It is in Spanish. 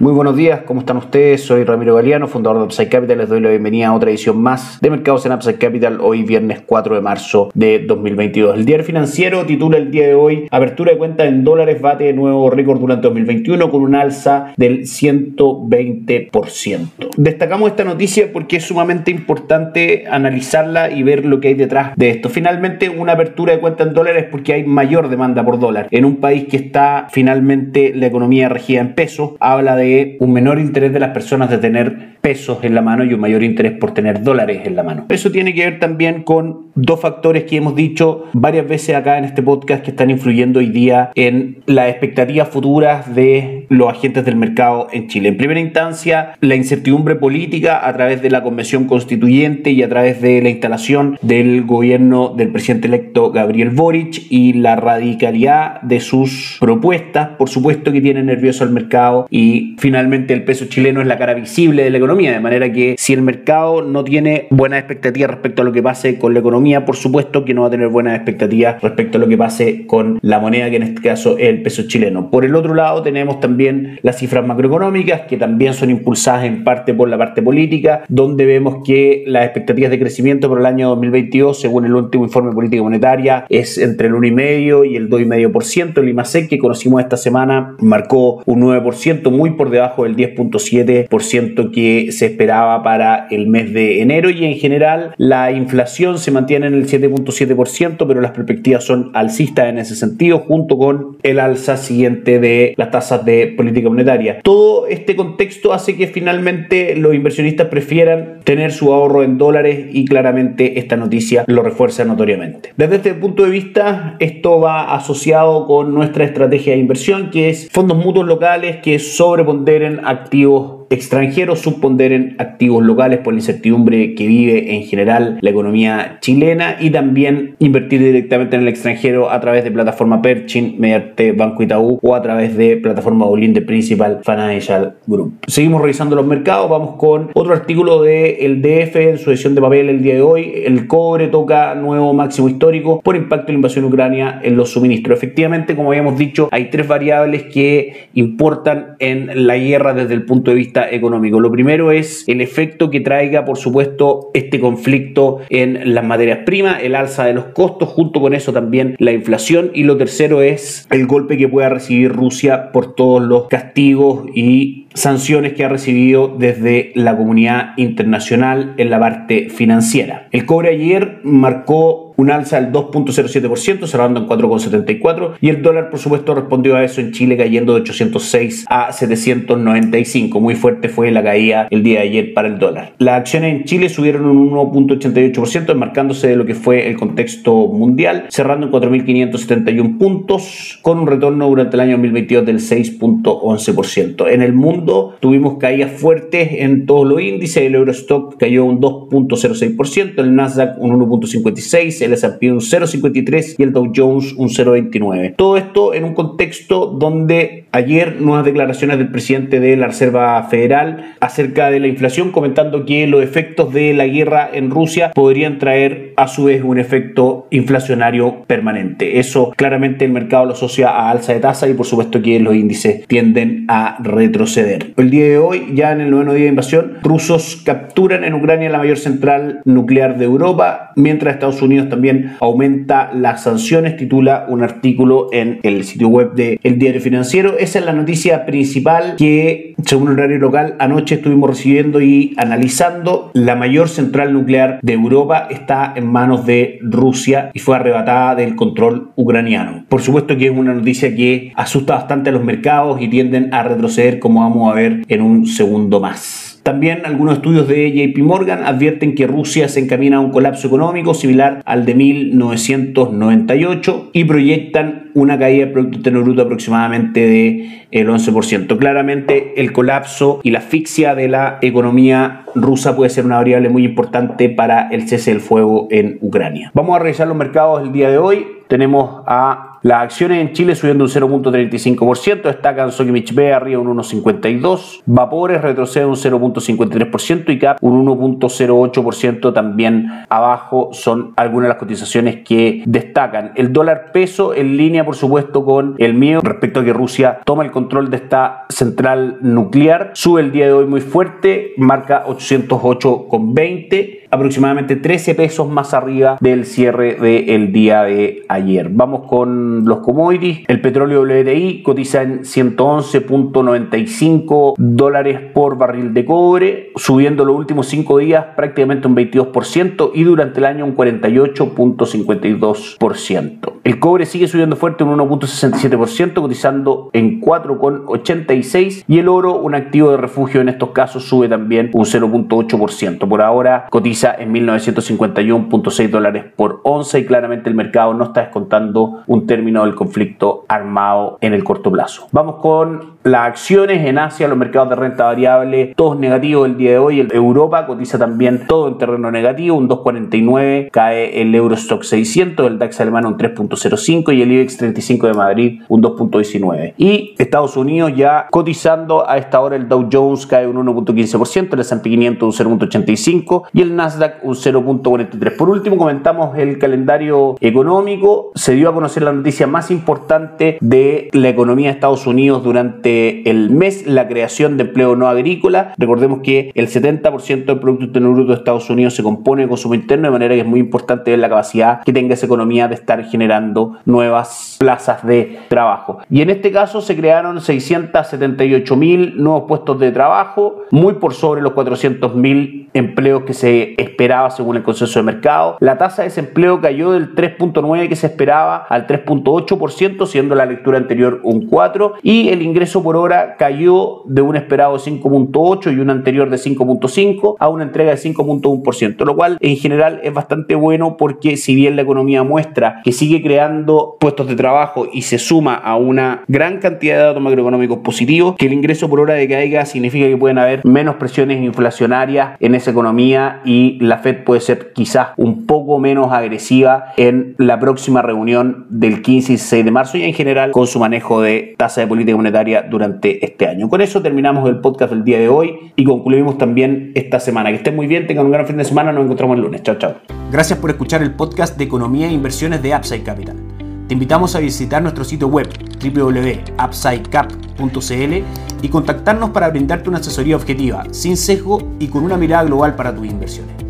Muy buenos días, ¿cómo están ustedes? Soy Ramiro Galeano, fundador de Upside Capital. Les doy la bienvenida a otra edición más de Mercados en Upside Capital, hoy viernes 4 de marzo de 2022. El diario financiero titula el día de hoy Apertura de cuenta en dólares bate de nuevo récord durante 2021 con un alza del 120%. Destacamos esta noticia porque es sumamente importante analizarla y ver lo que hay detrás de esto. Finalmente, una apertura de cuenta en dólares porque hay mayor demanda por dólar. En un país que está finalmente la economía regida en pesos, habla de un menor interés de las personas de tener pesos en la mano y un mayor interés por tener dólares en la mano. Eso tiene que ver también con dos factores que hemos dicho varias veces acá en este podcast que están influyendo hoy día en las expectativas futuras de los agentes del mercado en Chile. En primera instancia, la incertidumbre política a través de la convención constituyente y a través de la instalación del gobierno del presidente electo Gabriel Boric y la radicalidad de sus propuestas, por supuesto que tiene nervioso al mercado y finalmente el peso chileno es la cara visible de la economía, de manera que si el mercado no tiene buenas expectativas respecto a lo que pase con la economía, por supuesto que no va a tener buenas expectativas respecto a lo que pase con la moneda, que en este caso es el peso chileno. Por el otro lado, tenemos también las cifras macroeconómicas, que también son impulsadas en parte por la parte política, donde vemos que las expectativas de crecimiento para el año 2022, según el último informe de política monetaria, es entre el 1,5 y el 2,5%. El IMASEC que conocimos esta semana marcó un 9%, muy por debajo del 10.7% que se esperaba para el mes de enero y en general la inflación se mantiene en el 7.7%, pero las perspectivas son alcistas en ese sentido, junto con el alza siguiente de las tasas de política monetaria. Todo este contexto hace que finalmente los inversionistas prefieran tener su ahorro en dólares y claramente esta noticia lo refuerza notoriamente. Desde este punto de vista, esto va asociado con nuestra estrategia de inversión, que es fondos mutuos locales que sobreponderen en activos extranjeros subponderen activos locales por la incertidumbre que vive en general la economía chilena y también invertir directamente en el extranjero a través de plataforma Perchin mediante Banco Itaú o a través de plataforma Bolín de Principal Financial Group. Seguimos revisando los mercados, vamos con otro artículo de DF en su edición de papel el día de hoy. El cobre toca nuevo máximo histórico por impacto de la invasión ucrania en los suministros. Efectivamente, como habíamos dicho, hay tres variables que importan en la guerra desde el punto de vista económico. Lo primero es el efecto que traiga, por supuesto, este conflicto en las materias primas, el alza de los costos, junto con eso también la inflación. Y lo tercero es el golpe que pueda recibir Rusia por todos los castigos y sanciones que ha recibido desde la comunidad internacional en la parte financiera. El cobre ayer marcó un alza del 2.07%, cerrando en 4.74, y el dólar, por supuesto, respondió a eso en Chile, cayendo de 806 a 795. Muy fuerte fue la caída el día de ayer para el dólar. Las acciones en Chile subieron un 1.88%, enmarcándose de lo que fue el contexto mundial, cerrando en 4.571 puntos, con un retorno durante el año 2022 del 6.11%. En el mundo tuvimos caídas fuertes en todos los índices, el Eurostock cayó un 2.06%, el Nasdaq un 1.56%, el S&P un 0,53 y el Dow Jones un 0,29. Todo esto en un contexto donde ayer nuevas declaraciones del presidente de la Reserva Federal acerca de la inflación comentando que los efectos de la guerra en Rusia podrían traer a su vez un efecto inflacionario permanente. Eso claramente el mercado lo asocia a alza de tasa y por supuesto que los índices tienden a retroceder. El día de hoy, ya en el noveno día de invasión, rusos capturan en Ucrania la mayor central nuclear de Europa, mientras Estados Unidos también aumenta las sanciones, titula un artículo en el sitio web de El Diario Financiero. Esa es la noticia principal que, según el horario local, anoche estuvimos recibiendo y analizando. La mayor central nuclear de Europa está en manos de Rusia y fue arrebatada del control ucraniano. Por supuesto que es una noticia que asusta bastante a los mercados y tienden a retroceder como vamos a ver en un segundo más. También algunos estudios de JP Morgan advierten que Rusia se encamina a un colapso económico similar al de 1998 y proyectan una caída del Producto Interno Bruto aproximadamente de el 11%. Claramente el colapso y la asfixia de la economía rusa puede ser una variable muy importante para el cese del fuego en Ucrania. Vamos a revisar los mercados el día de hoy. Tenemos a Las acciones en Chile subiendo un 0.35%, destacan Sokimich B arriba un 1.52%, Vapores retrocede un 0.53% y CAP un 1.08% también abajo son algunas de las cotizaciones que destacan. El dólar peso en línea por supuesto con el miedo respecto a que Rusia toma el control de esta central nuclear, sube el día de hoy muy fuerte, marca 808,20 aproximadamente 13 pesos más arriba del cierre del día de ayer. Vamos con los commodities. El petróleo WTI cotiza en 111.95 dólares por barril de cobre, subiendo los últimos 5 días prácticamente un 22% y durante el año un 48.52%. El cobre sigue subiendo fuerte un 1.67%, cotizando en 4.86 y el oro, un activo de refugio en estos casos, sube también un 0.8%. Por ahora cotiza en 1951.6 dólares por onza y claramente el mercado no está descontando un término del conflicto armado en el corto plazo. Vamos con las acciones en Asia, los mercados de renta variable, todos negativos el día de hoy. Europa cotiza también todo en terreno negativo, un 2.49, cae el Eurostock 600, el DAX alemán un 3.05 y el IBEX 35 de Madrid un 2.19. Y Estados Unidos ya cotizando a esta hora el Dow Jones cae un 1.15%, el S&P 500 un 0.85 y el Nasdaq un 0.43. Por último, comentamos el calendario económico. Se dio a conocer la noticia más importante de la economía de Estados Unidos durante el mes, la creación de empleo no agrícola. Recordemos que el 70% del Producto Interno Bruto de Estados Unidos se compone de consumo interno, de manera que es muy importante ver la capacidad que tenga esa economía de estar generando nuevas plazas de trabajo. Y en este caso se crearon 678 mil nuevos puestos de trabajo, muy por sobre los 400 mil empleos que se esperaba según el consenso de mercado. La tasa de desempleo cayó del 3.9 que se esperaba al 3.8%, siendo la lectura anterior un 4, y el ingreso por hora cayó de un esperado de 5.8 y un anterior de 5.5 a una entrega de 5.1%, lo cual en general es bastante bueno porque si bien la economía muestra que sigue creando puestos de trabajo y se suma a una gran cantidad de datos macroeconómicos positivos, que el ingreso por hora de caiga significa que pueden haber menos presiones inflacionarias en esa economía y la Fed puede ser quizás un poco menos agresiva en la próxima reunión del 15 y 16 de marzo y en general con su manejo de tasa de política monetaria durante este año. Con eso terminamos el podcast del día de hoy y concluimos también esta semana. Que estén muy bien, tengan un gran fin de semana, nos encontramos el lunes. Chao, chao. Gracias por escuchar el podcast de Economía e Inversiones de Upside Capital. Te invitamos a visitar nuestro sitio web www.upsidecap.cl y contactarnos para brindarte una asesoría objetiva, sin sesgo y con una mirada global para tus inversiones.